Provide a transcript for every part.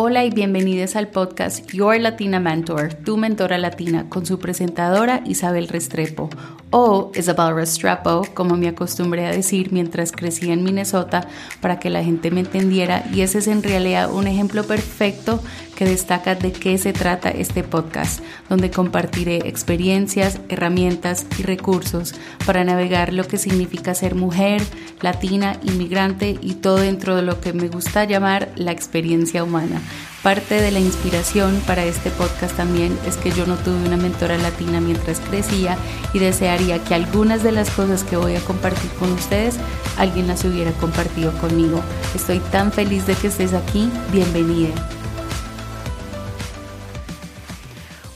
Hola y bienvenidos al podcast Your Latina Mentor, tu mentora latina, con su presentadora Isabel Restrepo, o Isabel Restrepo, como me acostumbré a decir mientras crecía en Minnesota, para que la gente me entendiera, y ese es en realidad un ejemplo perfecto que destaca de qué se trata este podcast, donde compartiré experiencias, herramientas y recursos para navegar lo que significa ser mujer, latina, inmigrante y todo dentro de lo que me gusta llamar la experiencia humana. Parte de la inspiración para este podcast también es que yo no tuve una mentora latina mientras crecía y desearía que algunas de las cosas que voy a compartir con ustedes alguien las hubiera compartido conmigo. Estoy tan feliz de que estés aquí. Bienvenida.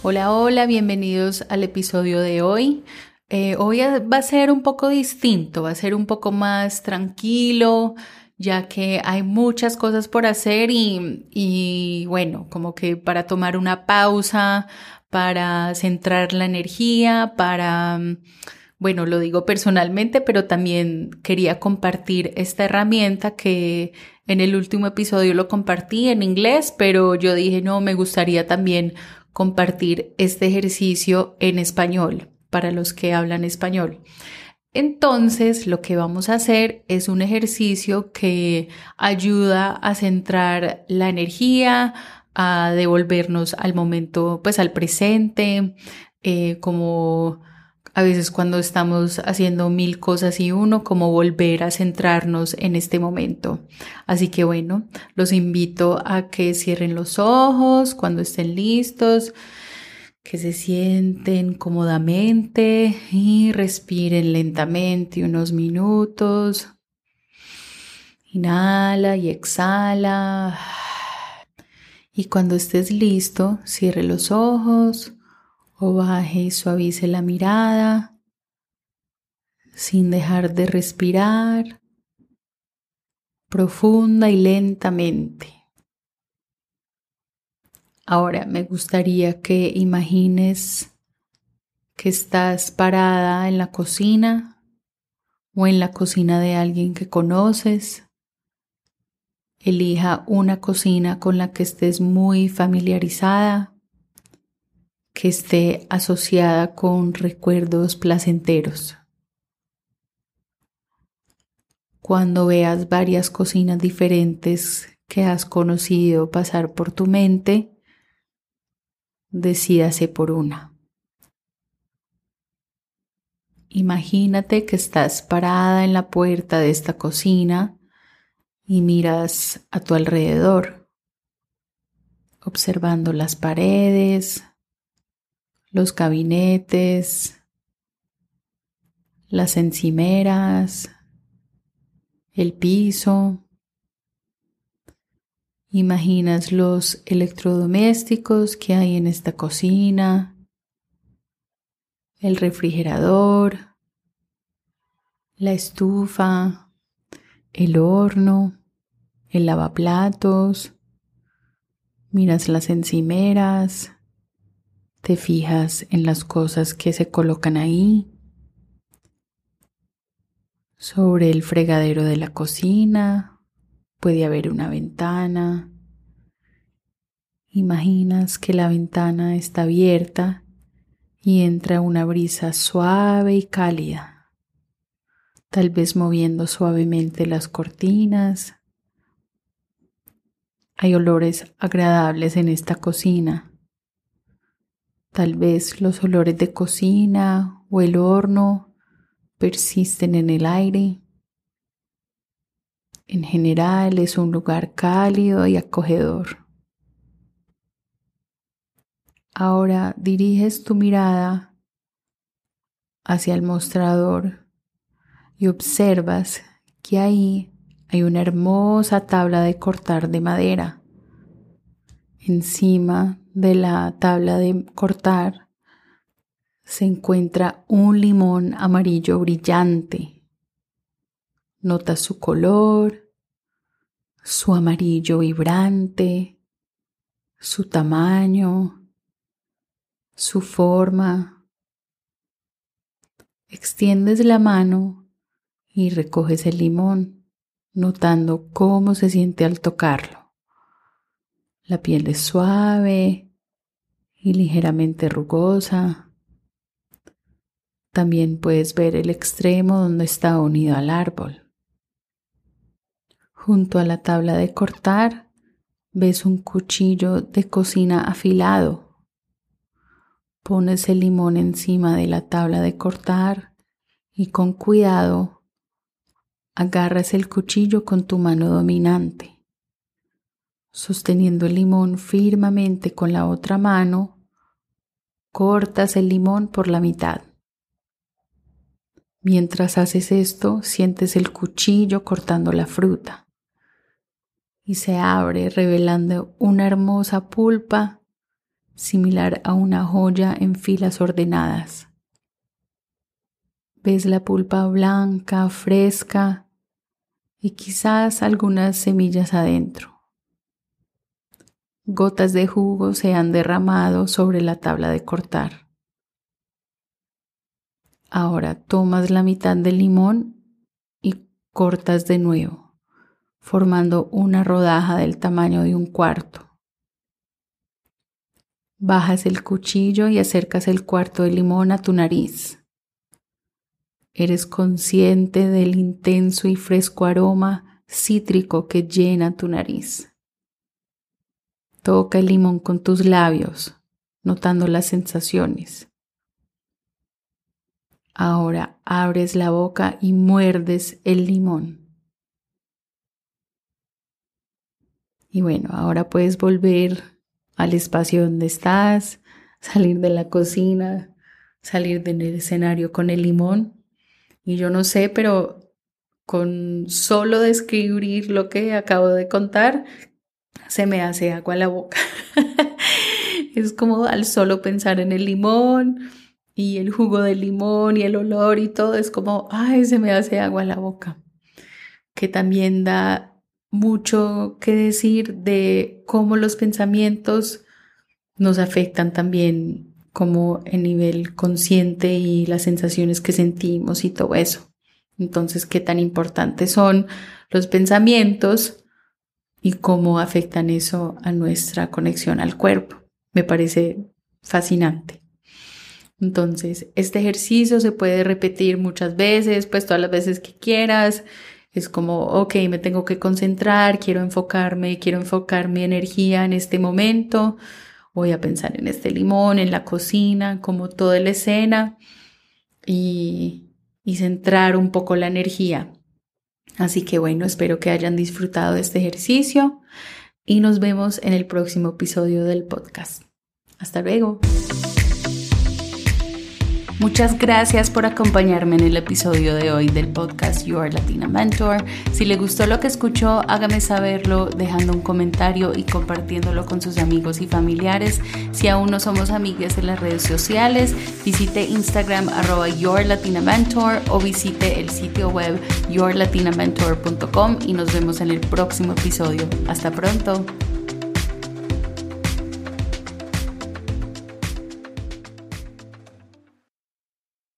Hola, hola, bienvenidos al episodio de hoy. Eh, hoy va a ser un poco distinto, va a ser un poco más tranquilo, ya que hay muchas cosas por hacer y, y bueno, como que para tomar una pausa, para centrar la energía, para, bueno, lo digo personalmente, pero también quería compartir esta herramienta que en el último episodio lo compartí en inglés, pero yo dije, no, me gustaría también compartir este ejercicio en español para los que hablan español. Entonces, lo que vamos a hacer es un ejercicio que ayuda a centrar la energía, a devolvernos al momento, pues al presente, eh, como a veces cuando estamos haciendo mil cosas y uno, como volver a centrarnos en este momento. Así que bueno, los invito a que cierren los ojos cuando estén listos, que se sienten cómodamente y respiren lentamente unos minutos. Inhala y exhala. Y cuando estés listo, cierre los ojos o baje y suavice la mirada sin dejar de respirar profunda y lentamente. Ahora me gustaría que imagines que estás parada en la cocina o en la cocina de alguien que conoces. Elija una cocina con la que estés muy familiarizada que esté asociada con recuerdos placenteros. Cuando veas varias cocinas diferentes que has conocido pasar por tu mente, decídase por una. Imagínate que estás parada en la puerta de esta cocina y miras a tu alrededor, observando las paredes, los gabinetes, las encimeras, el piso. Imaginas los electrodomésticos que hay en esta cocina, el refrigerador, la estufa, el horno, el lavaplatos. Miras las encimeras, te fijas en las cosas que se colocan ahí, sobre el fregadero de la cocina, puede haber una ventana. Imaginas que la ventana está abierta y entra una brisa suave y cálida, tal vez moviendo suavemente las cortinas. Hay olores agradables en esta cocina Tal vez los olores de cocina o el horno persisten en el aire. En general es un lugar cálido y acogedor. Ahora diriges tu mirada hacia el mostrador y observas que ahí hay una hermosa tabla de cortar de madera. Encima de la tabla de cortar se encuentra un limón amarillo brillante. Nota su color, su amarillo vibrante, su tamaño, su forma. Extiendes la mano y recoges el limón, notando cómo se siente al tocarlo La piel es suave y ligeramente rugosa. También puedes ver el extremo donde está unido al árbol. Junto a la tabla de cortar ves un cuchillo de cocina afilado. Pones el limón encima de la tabla de cortar y con cuidado agarras el cuchillo con tu mano dominante. Sosteniendo el limón firmemente con la otra mano, cortas el limón por la mitad. Mientras haces esto, sientes el cuchillo cortando la fruta y se abre revelando una hermosa pulpa similar a una joya en filas ordenadas. Ves la pulpa blanca, fresca y quizás algunas semillas adentro. Gotas de jugo se han derramado sobre la tabla de cortar. Ahora tomas la mitad del limón y cortas de nuevo, formando una rodaja del tamaño de un cuarto. Bajas el cuchillo y acercas el cuarto de limón a tu nariz. Eres consciente del intenso y fresco aroma cítrico que llena tu nariz. Toca el limón con tus labios, notando las sensaciones. Ahora abres la boca y muerdes el limón. Y bueno, ahora puedes volver al espacio donde estás, salir de la cocina, salir del escenario con el limón. Y yo no sé, pero con solo describir lo que acabo de contar, se me hace agua la boca. es como al solo pensar en el limón, y el jugo de limón y el olor y todo es como, ay, se me hace agua la boca. Que también da mucho que decir de cómo los pensamientos nos afectan también como en nivel consciente y las sensaciones que sentimos y todo eso. Entonces, qué tan importantes son los pensamientos y cómo afectan eso a nuestra conexión al cuerpo. Me parece fascinante. Entonces, este ejercicio se puede repetir muchas veces, pues todas las veces que quieras. Es como, ok, me tengo que concentrar, quiero enfocarme, quiero enfocar mi energía en este momento. Voy a pensar en este limón, en la cocina, como toda la escena y, y centrar un poco la energía. Así que bueno, espero que hayan disfrutado de este ejercicio y nos vemos en el próximo episodio del podcast. Hasta luego. Muchas gracias por acompañarme en el episodio de hoy del podcast Your Latina Mentor. Si le gustó lo que escuchó, hágame saberlo dejando un comentario y compartiéndolo con sus amigos y familiares. Si aún no somos amigas en las redes sociales, visite Instagram arroba o visite el sitio web yourlatinamentor.com y nos vemos en el próximo episodio. Hasta pronto.